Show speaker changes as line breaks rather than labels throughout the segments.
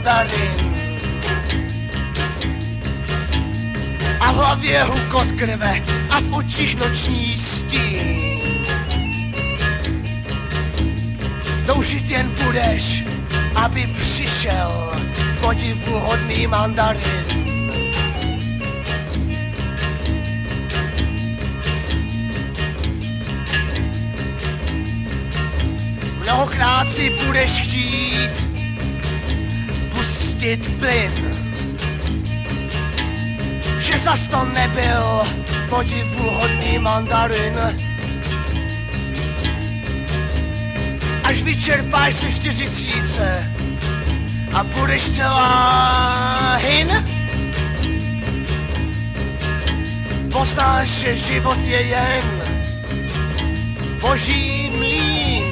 mandarin. A v hlavě hukot krve a v očích noční stín. Toužit jen budeš, aby přišel podivuhodný mandarin. Mnohokrát si budeš chtít pustit plyn, že zas to nebyl podivuhodný mandarin. Až vyčerpáš se čtyřicíce a budeš celá hin, poznáš, že život je jen boží mlín.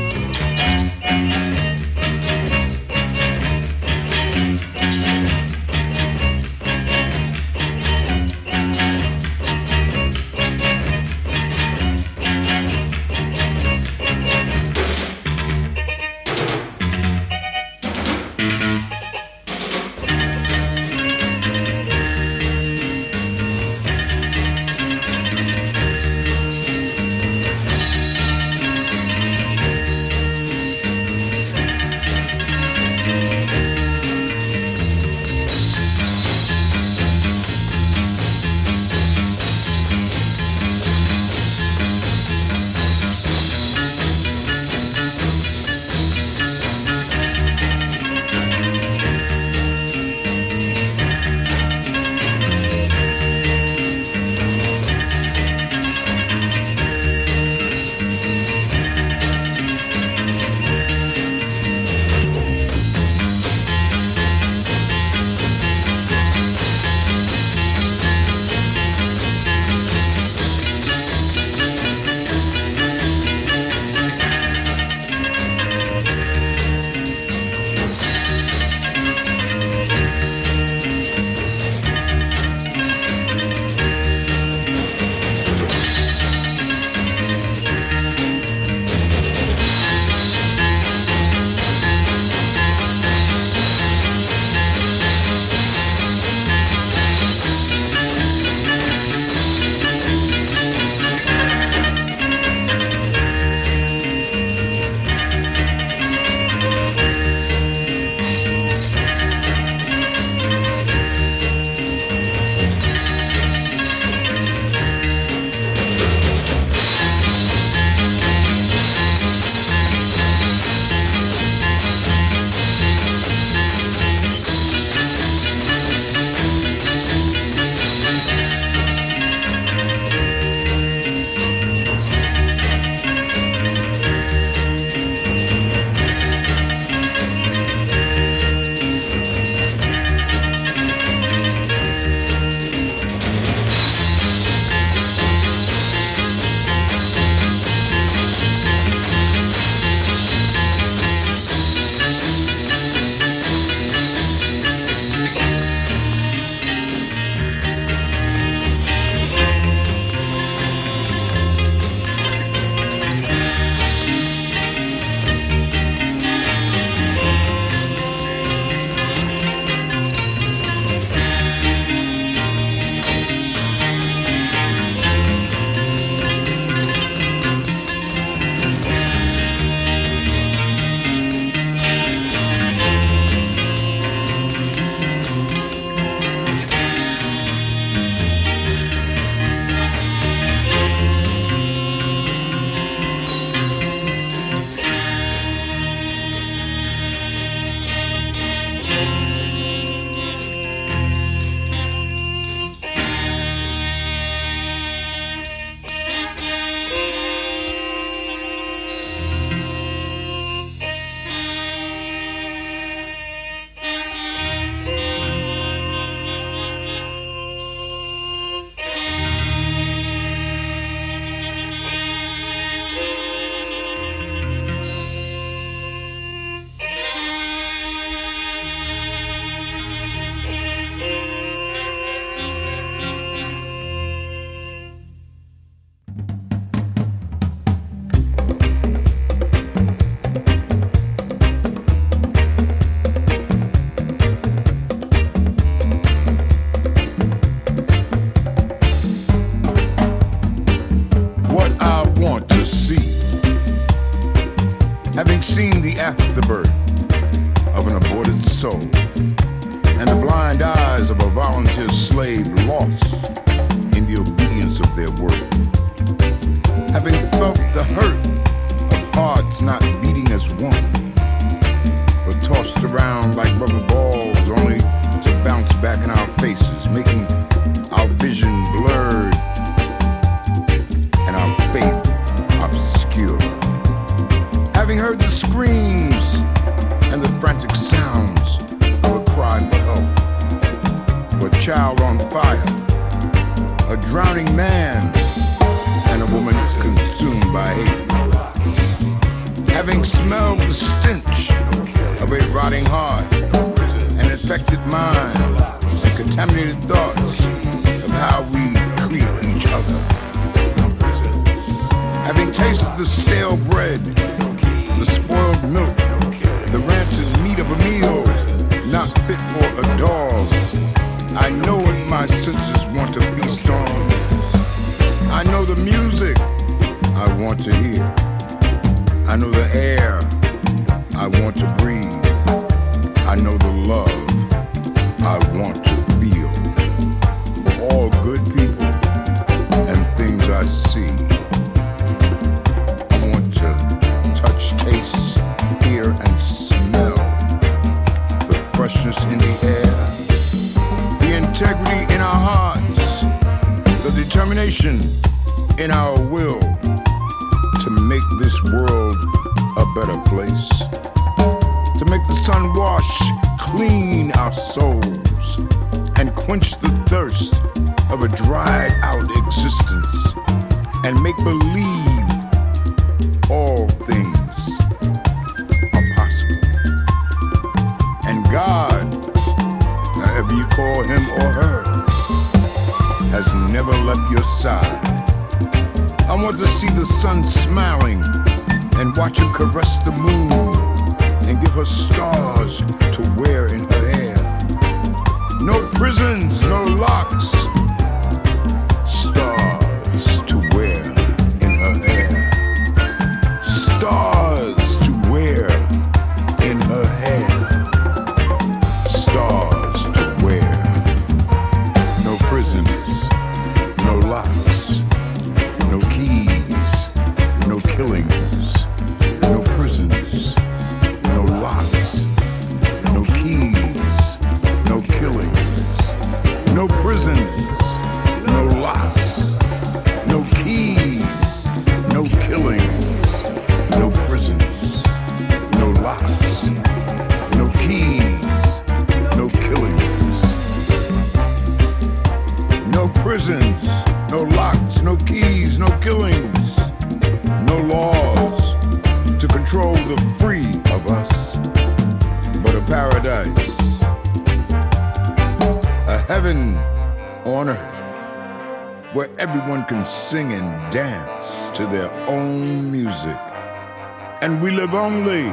And we live only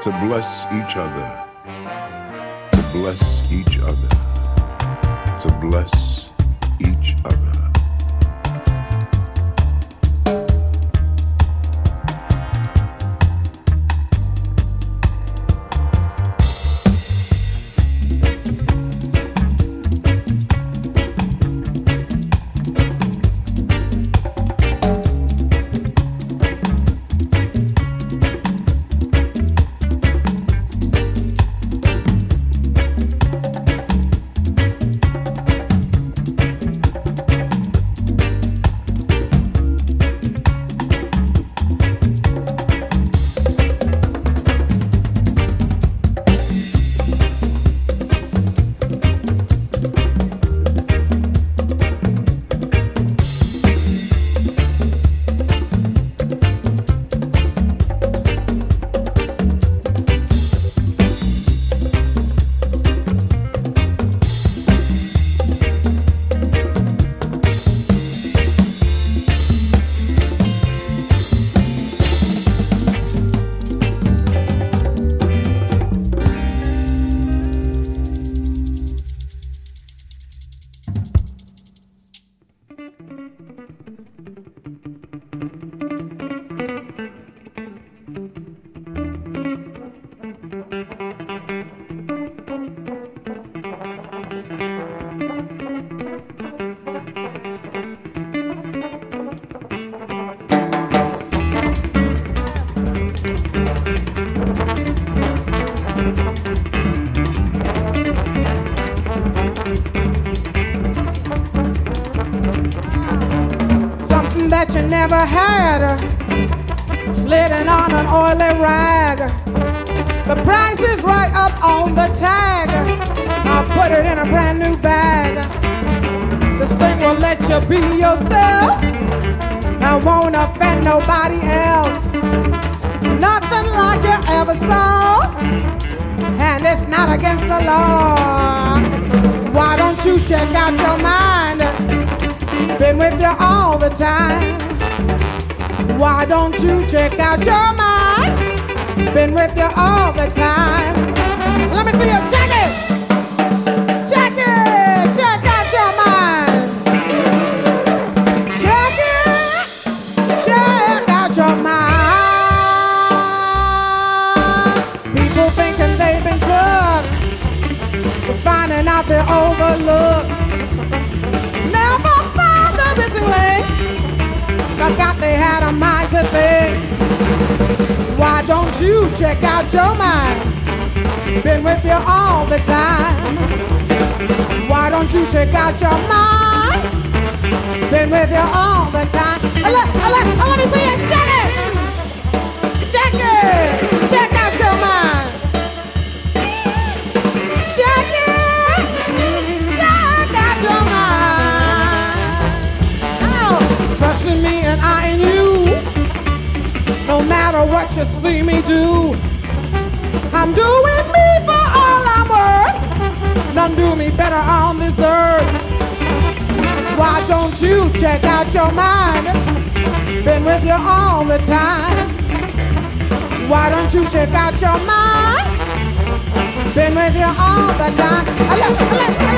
to bless each other, to bless each other, to bless
never had a slitting on an oily rag. The price is right up on the tag. I'll put it in a brand new bag. This thing will let you be yourself. I won't offend nobody else. It's nothing like you ever saw. And it's not against the law. Why don't you check out your mind? Been with you all the time. Why don't you check out your mind? Been with you all the time. Let me see you check it. Don't you check out your mind? Been with you all the time. Why don't you check out your mind? Been with you all the time. Uh, Let, uh, let, uh, let me see you check it. Check it. Check out your mind. Matter what you see me do, I'm doing me for all I'm worth. None do me better on this earth. Why don't you check out your mind? Been with you all the time. Why don't you check out your mind? Been with you all the time. Uh, Let, let, let me see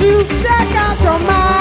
you check out your mind?